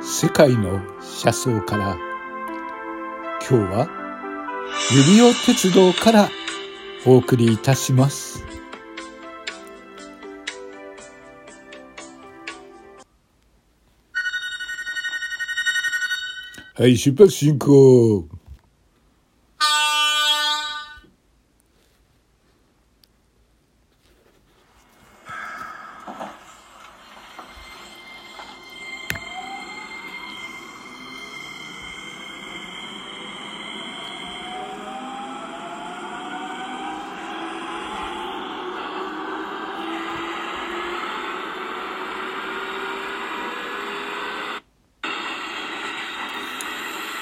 世界の車窓から今日は指輪鉄道からお送りいたします。はい、出発進行。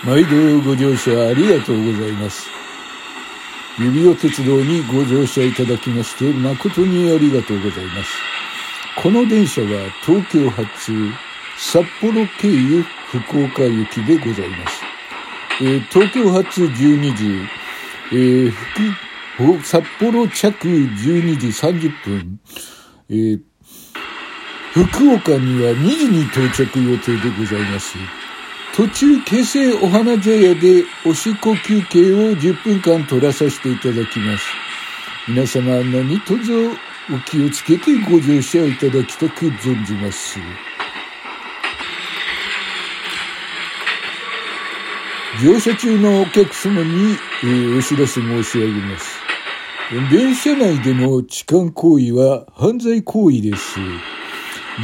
毎度ご乗車ありがとうございます。指輪鉄道にご乗車いただきまして誠にありがとうございます。この電車は東京発札幌経由福岡行きでございます。えー、東京発12時、えー、札幌着12時30分、えー、福岡には2時に到着予定でございます。途中、京成お花茶屋でおしっこ休憩を10分間取らさせていただきます。皆様何卒お気をつけてご乗車いただきたく存じます。乗車中のお客様に、えー、お知らせ申し上げます。電車内での痴漢行為は犯罪行為です。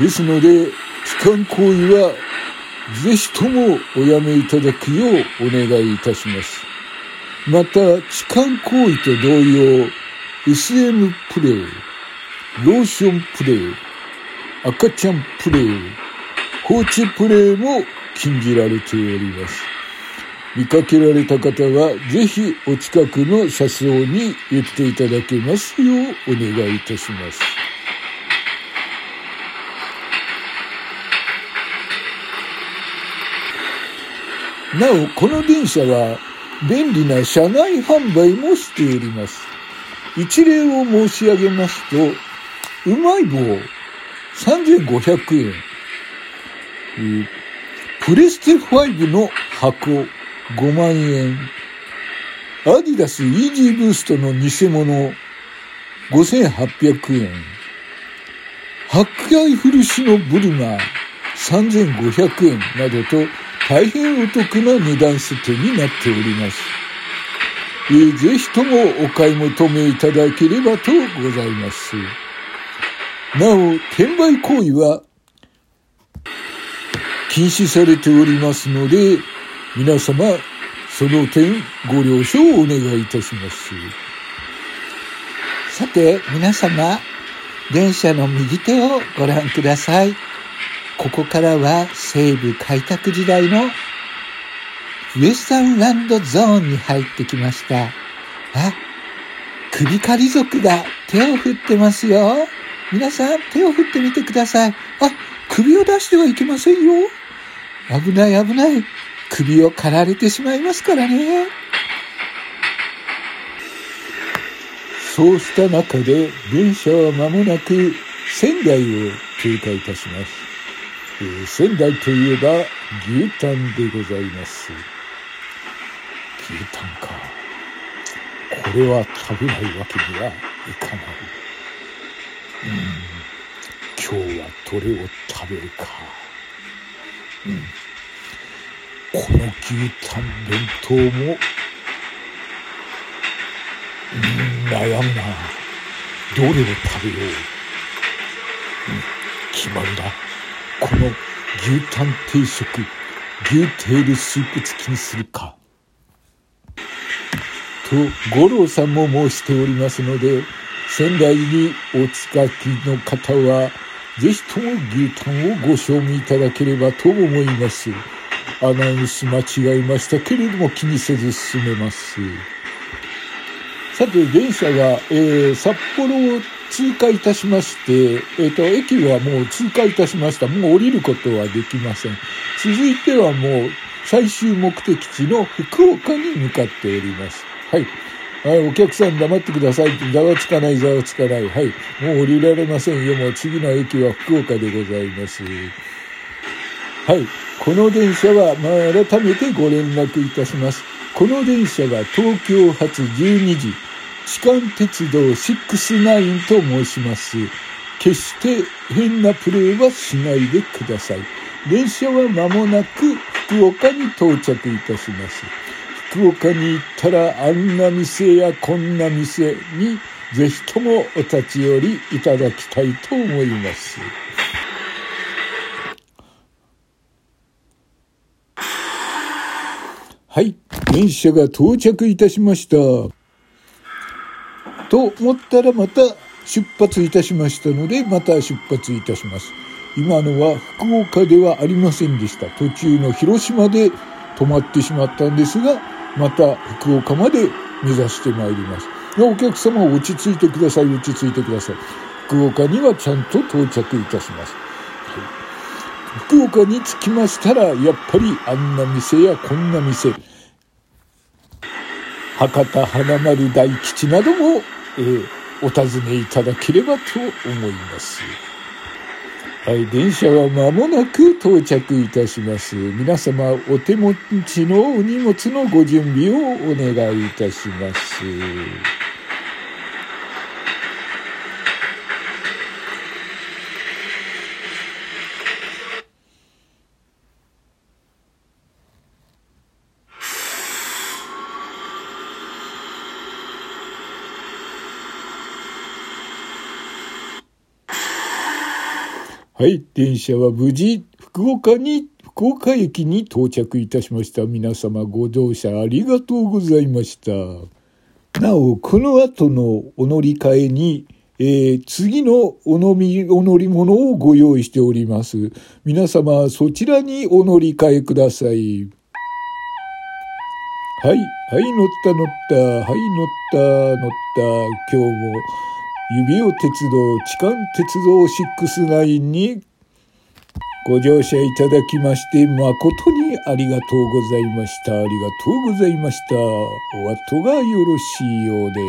ですので、痴漢行為はぜひともおやめいただくようお願いいたします。また、痴漢行為と同様、SM プレイ、ローションプレイ、赤ちゃんプレイ、放置プレイも禁じられております。見かけられた方は、ぜひお近くの車窓に言っていただけますようお願いいたします。なお、この電車は便利な車内販売もしております。一例を申し上げますと、うまい棒3500円、プレステ5の箱5万円、アディダスイージーブーストの偽物5800円、ハッカイフルシのブルマー3500円などと大変お得な値段設定になっております。えー、ぜひともお買い求めいただければとございます。なお、転売行為は禁止されておりますので、皆様、その点ご了承をお願いいたします。さて、皆様、電車の右手をご覧ください。ここからは西部開拓時代のウエスタンランドゾーンに入ってきました。あ、首狩り族が手を振ってますよ。皆さん手を振ってみてください。あ、首を出してはいけませんよ。危ない危ない。首を刈られてしまいますからね。そうした中で電車は間もなく仙台を通過いたします。えー、仙台といえば牛タンでございます。牛タンか。これは食べないわけにはいかない。うん。今日はどれを食べるか。うん。この牛タン弁当も、うん、悩むな。どれを食べよう。うん、決まりだ。この牛タン定食、牛テールスープ付きにするか。と、五郎さんも申しておりますので、仙台にお近きの方は、ぜひとも牛タンをご賞味いただければと思います。アナウンス間違えましたけれども気にせず進めます。さて、電車が、えー、札幌通過いたしまして、えっ、ー、と、駅はもう通過いたしました。もう降りることはできません。続いてはもう最終目的地の福岡に向かっております。はい。はい、お客さん黙ってください。ざわつかない、ざわつかない。はい。もう降りられませんよ。もう次の駅は福岡でございます。はい。この電車は、まあ、改めてご連絡いたします。この電車が東京発12時、痴漢鉄道69と申します。決して変なプレーはしないでください。電車は間もなく福岡に到着いたします。福岡に行ったらあんな店やこんな店にぜひともお立ち寄りいただきたいと思います。はい、電車が到着いたしました。と思ったらまた出発いたしましたので、また出発いたします。今のは福岡ではありませんでした。途中の広島で止まってしまったんですが、また福岡まで目指してまいります。お客様落ち着いてください、落ち着いてください。福岡にはちゃんと到着いたします。はい、福岡に着きましたら、やっぱりあんな店やこんな店、博多華丸大吉なども、えー、お尋ねいただければと思います。はい、電車は間もなく到着いたします。皆様、お手持ちのお荷物のご準備をお願いいたします。はい、電車は無事、福岡に、福岡駅に到着いたしました。皆様ご乗車ありがとうございました。なお、この後のお乗り換えに、えー、次のお飲み、お乗り物をご用意しております。皆様、そちらにお乗り換えください。はい、はい、乗った乗った、はい、乗った、乗った、今日も、指尾鉄道、痴漢鉄道69にご乗車いただきまして誠にありがとうございました。ありがとうございました。お後がよろしいようで。